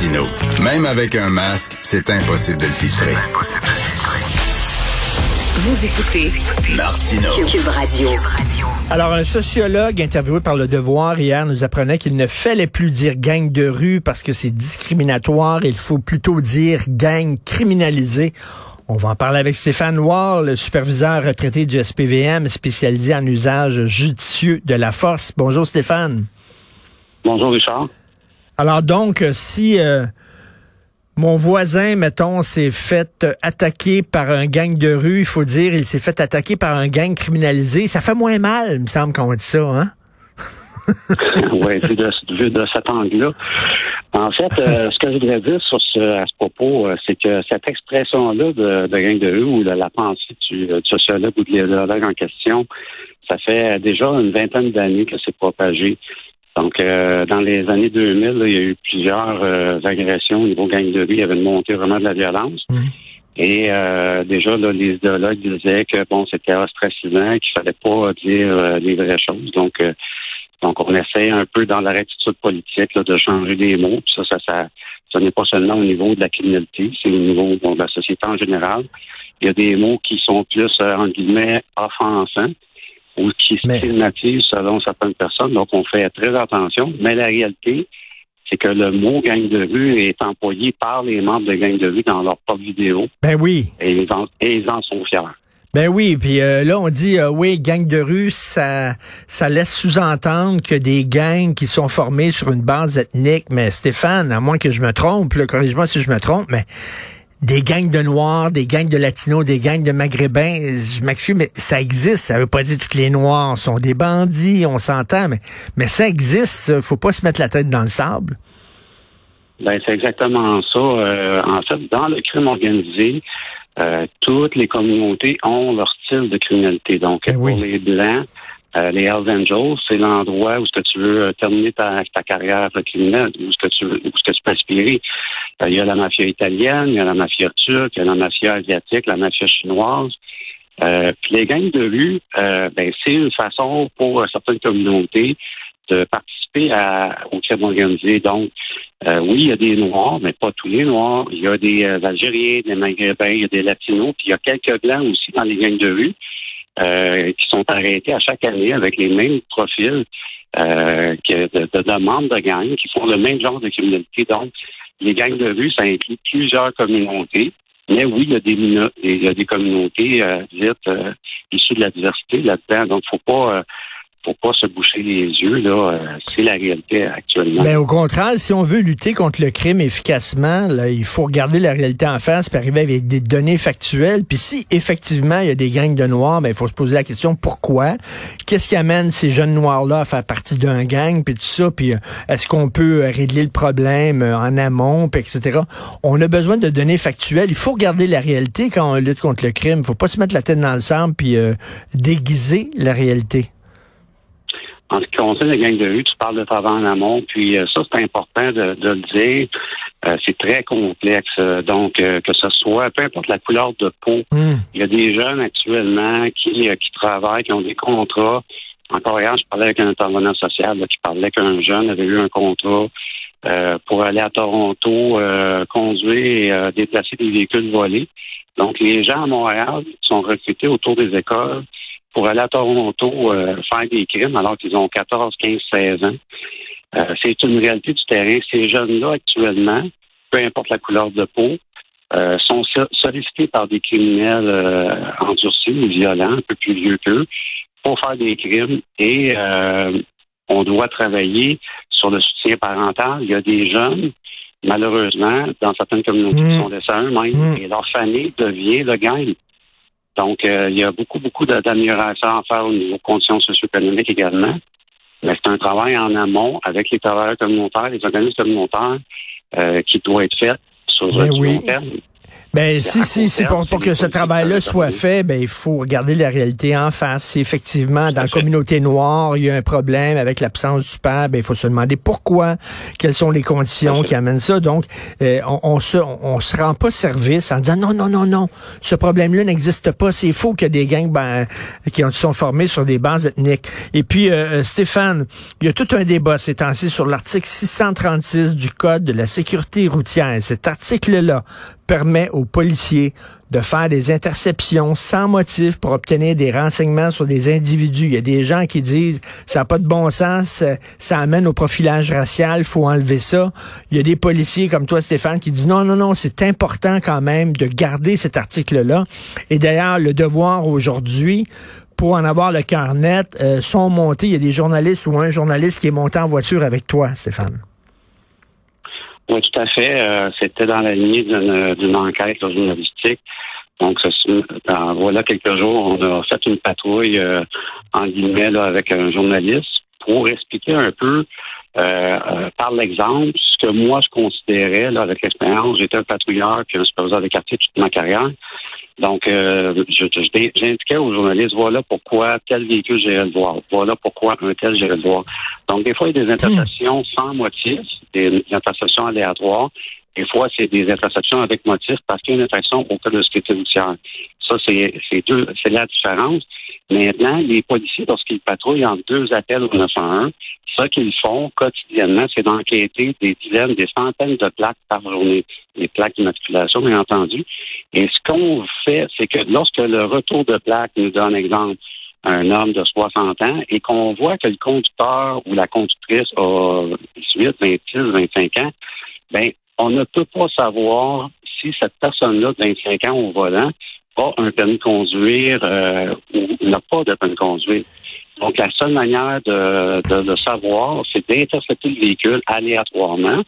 Martino. Même avec un masque, c'est impossible de le filtrer. Vous écoutez Martino. Cube Radio. Alors, un sociologue interviewé par Le Devoir hier nous apprenait qu'il ne fallait plus dire gang de rue parce que c'est discriminatoire. Il faut plutôt dire gang criminalisé. On va en parler avec Stéphane Ward, le superviseur retraité du SPVM spécialisé en usage judicieux de la force. Bonjour Stéphane. Bonjour Richard. Alors donc, si euh, mon voisin, mettons, s'est fait attaquer par un gang de rue, il faut dire, il s'est fait attaquer par un gang criminalisé. Ça fait moins mal, il me semble qu'on dit ça, hein? oui, vu de, de cet angle-là. En fait, euh, ce que je voudrais dire sur ce, à ce propos, euh, c'est que cette expression-là de, de, gang de rue ou de la pensée du, du sociologue ou de l'idéologue en question, ça fait déjà une vingtaine d'années que c'est propagé. Donc, euh, dans les années 2000, il y a eu plusieurs euh, agressions au niveau gang de rue. Il y avait une montée vraiment de la violence. Et euh, déjà, là, les idéologues disaient que bon, c'était ostracisant, qu'il fallait pas dire les vraies choses. Donc, donc on essaie un peu dans la rectitude politique là, de changer les mots. Puis ça, ça, ça, ça n'est pas seulement au niveau de la criminalité, c'est au niveau de la société en général. Il y a des mots qui sont plus, en guillemets, offensants ou qui stigmatise selon certaines personnes. Donc, on fait très attention. Mais la réalité, c'est que le mot gang de rue est employé par les membres de gang de rue dans leur propre vidéo. Ben oui. Et ils en, et ils en sont fiers. Ben oui, puis euh, là on dit euh, oui, gang de rue, ça ça laisse sous-entendre que des gangs qui sont formés sur une base ethnique, mais Stéphane, à moins que je me trompe, corrige-moi si je me trompe, mais des gangs de Noirs, des gangs de Latinos, des gangs de Maghrébins. Je m'excuse, mais ça existe. Ça veut pas dire que tous les Noirs sont des bandits, on s'entend, mais, mais ça existe. Faut pas se mettre la tête dans le sable. Ben, c'est exactement ça. Euh, en fait, dans le crime organisé, euh, toutes les communautés ont leur style de criminalité. Donc, ben pour les Blancs, euh, les Hells Angels, c'est l'endroit où ce que tu veux euh, terminer ta, ta carrière criminelle, où ce que tu veux, où ce que tu peux aspirer. Euh, il y a la mafia italienne, il y a la mafia turque, il y a la mafia asiatique, la mafia chinoise. puis les gangs de rue, ben, c'est une façon pour certaines communautés de participer à, au crime organisé. Donc, oui, il y a des Noirs, mais pas tous les Noirs. Il y a des Algériens, des Maghrébins, il y a des Latinos, puis il y a quelques Blancs aussi dans les gangs de rue. Euh, qui sont arrêtés à chaque année avec les mêmes profils euh, que de, de, de, membres de gangs qui font le même genre de criminalité. Donc, les gangs de rue, ça inclut plusieurs communautés. Mais oui, il y a des, il y a des communautés euh, dites euh, issues de la diversité là-dedans. Donc, faut pas faut pas se boucher les yeux, là. Euh, c'est la réalité actuellement. Ben, au contraire, si on veut lutter contre le crime efficacement, là, il faut regarder la réalité en face, puis arriver avec des données factuelles. Puis si effectivement il y a des gangs de noirs, ben il faut se poser la question pourquoi? Qu'est-ce qui amène ces jeunes noirs-là à faire partie d'un gang, puis tout ça, puis euh, est-ce qu'on peut euh, régler le problème en amont, puis etc. On a besoin de données factuelles. Il faut regarder la réalité quand on lutte contre le crime. Faut pas se mettre la tête dans le sable puis déguiser la réalité. En ce qui concerne les gangs de rue, tu parles de travail en amont, puis euh, ça, c'est important de, le dire. Euh, c'est très complexe. donc, euh, que ce soit, peu importe la couleur de peau, hmm. il y a des jeunes actuellement qui, qui travaillent, qui ont des contrats. Encore hier, je parlais avec un intervenant social qui parlait qu'un jeune avait eu un contrat pour aller à Toronto, conduire et déplacer des véhicules volés. Donc, les gens à Montréal sont recrutés autour des écoles pour aller à Toronto euh, faire des crimes alors qu'ils ont 14, 15, 16 ans. Euh, c'est une réalité du terrain. Ces jeunes-là, actuellement, peu importe la couleur de peau, euh, sont sollicités par des criminels endurcis ou violents, un peu plus vieux qu'eux, pour faire des crimes et on doit travailler sur le soutien parental. Il y a des jeunes, malheureusement, dans certaines communautés, qui mmh. sont laissés à eux-mêmes mmh. et leur famille devient le gang. Donc, euh, il y a beaucoup, beaucoup d'améliorations à faire au niveau conditions socio-économiques également. Mais c'est un travail en amont avec les travailleurs communautaires, les organismes communautaires, euh, qui doit être fait sur le long terme. Ben, si, si, si, pour, pour que ce travail-là soit fait, ben, il faut regarder la réalité en face. Si effectivement, dans la communauté noire, il y a un problème avec l'absence du père, ben, il faut se demander pourquoi, quelles sont les conditions qui amènent ça. Donc, euh, on, on, se, on, se rend pas service en disant non, non, non, non, ce problème-là n'existe pas. C'est faux qu'il y a des gangs ben, qui sont formés sur des bases ethniques. Et puis, euh, euh, Stéphane, il y a tout un débat ces temps-ci sur l'article 636 du Code de la sécurité routière. Cet article-là permet aux policiers de faire des interceptions sans motif pour obtenir des renseignements sur des individus. Il y a des gens qui disent ça n'a pas de bon sens, ça amène au profilage racial, faut enlever ça. Il y a des policiers comme toi, Stéphane, qui disent non, non, non, c'est important quand même de garder cet article-là. Et d'ailleurs, le devoir aujourd'hui, pour en avoir le cœur net, euh, sont montés. Il y a des journalistes ou un journaliste qui est monté en voiture avec toi, Stéphane. Oui, tout à fait. Euh, c'était dans la lignée d'une enquête journalistique. Donc, dans, voilà quelques jours, on a fait une patrouille euh, en guillemets là, avec un journaliste pour expliquer un peu euh, par l'exemple ce que moi je considérais là, avec l'expérience. J'étais un patrouilleur puis un superviseur de quartier toute ma carrière. Donc, euh, j'indiquais aux journalistes, voilà pourquoi tel véhicule j'irai le voir. Voilà pourquoi un tel j'irai le voir. Donc, des fois, il y a des interceptions sans motif, des interceptions aléatoires. Des fois, c'est des interceptions avec motif parce qu'il y a une infraction au cas de sécurité routière. Ça, c'est deux, c'est la différence. Maintenant, les policiers, lorsqu'ils patrouillent en deux appels au 911, ce qu'ils font quotidiennement, c'est d'enquêter des dizaines, des centaines de plaques par journée, des plaques d'immatriculation, bien entendu. Et ce qu'on fait, c'est que lorsque le retour de plaques nous donne exemple un homme de 60 ans et qu'on voit que le conducteur ou la conductrice a 18, 26, 25 ans, ben on ne peut pas savoir si cette personne-là de 25 ans au volant a un permis de conduire euh, ou n'a pas de permis de conduire. Donc, la seule manière de, de, savoir, c'est d'intercepter le véhicule aléatoirement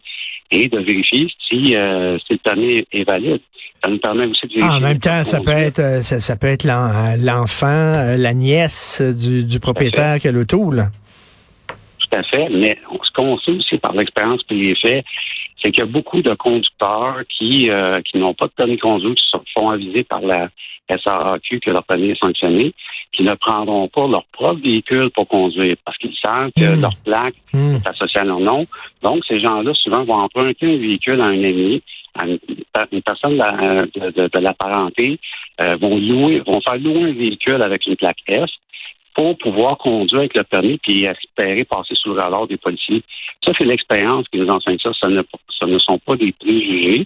et de vérifier si, euh, si le permis est valide. Ça nous permet aussi de vérifier. en même temps, ça peut, être, euh, ça, peut être l'enfant, euh, la nièce du, du propriétaire qui a l'auto, là. Tout à fait. Mais ce qu'on sait aussi par l'expérience qui les faits, c'est qu'il y a beaucoup de conducteurs qui, euh, qui n'ont pas de permis de conduire, qui se font aviser par la SAAQ que leur permis est sanctionné, qui ne prendront pas leur propre véhicule pour conduire parce qu'ils savent que hmm. leur plaque hmm. est associée à leur nom. Donc, ces gens-là, souvent, vont emprunter un véhicule à un ami, à une, personne de, de, de, la parenté, euh, vont louer, vont faire louer un véhicule avec une plaque S pour pouvoir conduire avec le permis puis espérer passer sous le radar des policiers. Ça, c'est l'expérience qui nous enseigne ça. Ça ne, sont pas des préjugés.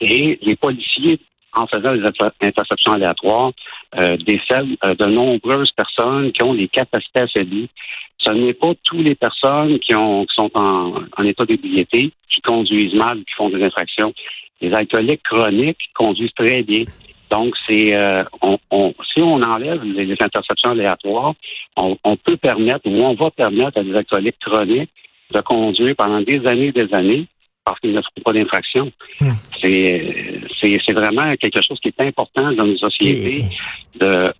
Et les policiers, en faisant des interceptions aléatoires, euh, décèlent euh, de nombreuses personnes qui ont des capacités affaiblies. Ce n'est pas toutes les personnes qui, ont, qui sont en, en état d'ébriété qui conduisent mal, qui font des infractions. Les alcooliques chroniques conduisent très bien. Donc, c'est euh, on, si on enlève les, interceptions aléatoires, on, peut permettre ou on va permettre à des alcooliques chroniques de conduire pendant des années et des années parce qu'ils ne font pas d'infraction. Hmm. C'est, c'est, vraiment quelque chose qui est important dans nos sociétés de,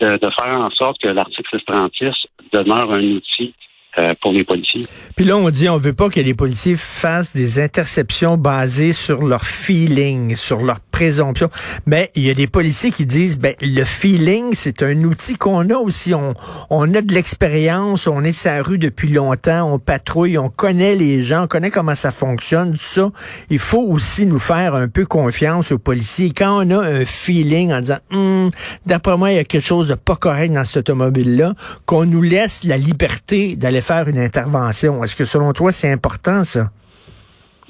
de, de faire en sorte que l'article 636 demeure un outil euh, pour les policiers. Puis là, on dit on veut pas que les policiers fassent des interceptions basées sur leur feeling, sur leur présomption. Mais il y a des policiers qui disent ben le feeling, c'est un outil qu'on a aussi. On, on a de l'expérience, on est sur la rue depuis longtemps, on patrouille, on connaît les gens, on connaît comment ça fonctionne, tout ça. Il faut aussi nous faire un peu confiance aux policiers. Quand on a un feeling en disant hum, d'après moi, il y a quelque chose de pas correct dans cette automobile-là, qu'on nous laisse la liberté d'aller faire une intervention. Est-ce que selon toi, c'est important, ça?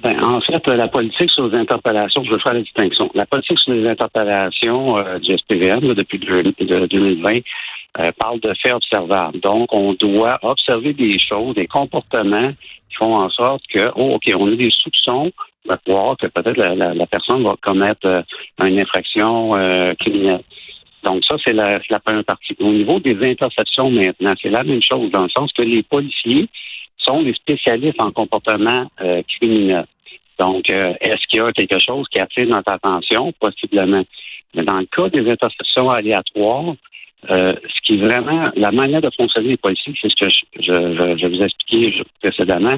Ben, en fait, la politique sur les interpellations, je veux faire la distinction. La politique sur les interpellations euh, du SPVM depuis 2020 euh, parle de faits observables. Donc, on doit observer des choses, des comportements qui font en sorte que, oh, OK, on a des soupçons de croire que peut-être la, personne va commettre euh, une infraction criminelle. Donc ça, c'est la, la, première partie. Au niveau des interceptions maintenant, c'est la même chose dans le sens que les policiers sont les spécialistes en comportement euh, criminel. Donc, euh, est-ce qu'il y a quelque chose qui attire notre attention? Possiblement. Mais dans le cas des interceptions aléatoires, euh, ce qui est vraiment la manière de fonctionner des policiers, c'est ce que je, je, je, vous ai expliqué précédemment.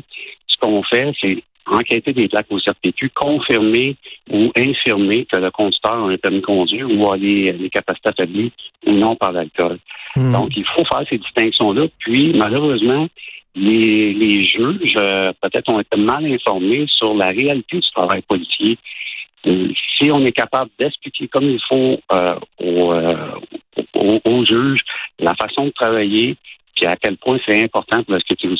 Ce qu'on fait, c'est enquêter des plaques au CRPQ, confirmer ou infirmer que le conducteur a un permis de conduire ou a les, capacités affaiblies ou non par l'alcool. Hmm. Donc, il faut faire ces distinctions-là. Puis, malheureusement, les, les juges, euh, peut-être, ont été mal informés sur la réalité du travail policier. Euh, si on est capable d'expliquer comme il faut euh, aux, aux, juges la façon de travailler, à quel point c'est important pour la sécurité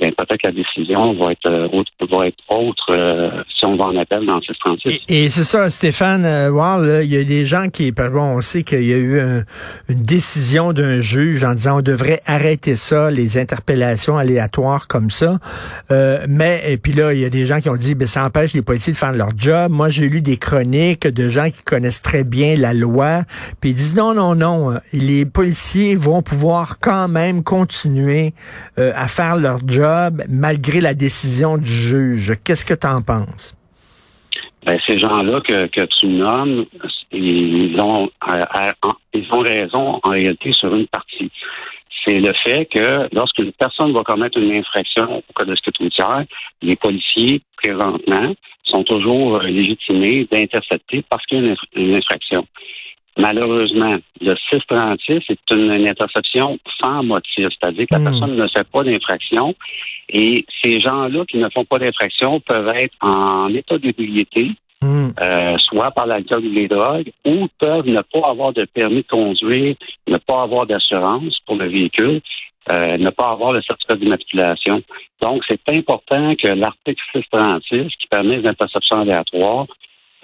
bien, peut-être que la décision va être, euh, autre, va être autre euh, si on va en appel dans 636. Et, et c'est ça, Stéphane euh, il y a des gens qui, bon, on sait qu'il y a eu une décision d'un juge en disant on devrait arrêter ça, les interpellations aléatoires comme ça. Euh, mais, et puis là, il y a des gens qui ont dit, ben, ça empêche les policiers de faire leur job. Moi, j'ai lu des chroniques de gens qui connaissent très bien la loi, puis ils disent non, non, non, les policiers vont pouvoir quand même continuer euh, à faire leur job malgré la décision du juge. Qu'est-ce que tu en penses? Ben, ces gens-là que, tu nommes, ils ont, ils ont raison en réalité sur une partie. C'est le fait que lorsqu'une personne va commettre une infraction au code de sécurité les policiers, présentement, sont toujours légitimés d'intercepter parce qu'il y a une infraction. Malheureusement, le 636 est une, interception sans motif, c'est-à-dire que la hmm. personne ne fait pas d'infraction et ces gens-là qui ne font pas d'infraction peuvent être en état d'ébriété, hmm. euh, soit par l'alcool ou les drogues, ou peuvent ne pas avoir de permis de conduire, ne pas avoir d'assurance pour le véhicule, euh, ne pas avoir le certificat d'immatriculation. Donc, c'est important que l'article 636, qui permet les interceptions aléatoires,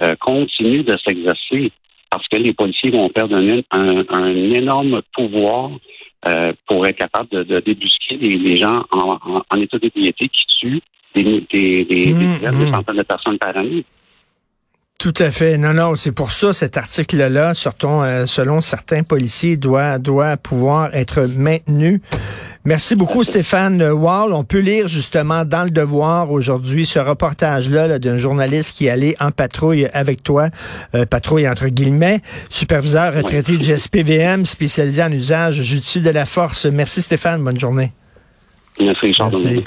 euh, continue de s'exercer parce que les policiers vont perdre un, énorme pouvoir euh, pour être capable de, débusquer les, gens en, état d'ébriété qui tuent des, des, des, mmh, mmh. centaines de personnes par année. Tout à fait. Non, non, c'est pour ça cet article-là, euh, selon certains policiers, doit doit pouvoir être maintenu. Merci beaucoup, Stéphane Wall. On peut lire justement dans le Devoir aujourd'hui ce reportage-là d'un journaliste qui allait en patrouille avec toi, euh, patrouille entre guillemets, superviseur retraité du SPVM, spécialisé en usage judiciaire de la force. Merci, Stéphane. Bonne journée. Merci, Merci.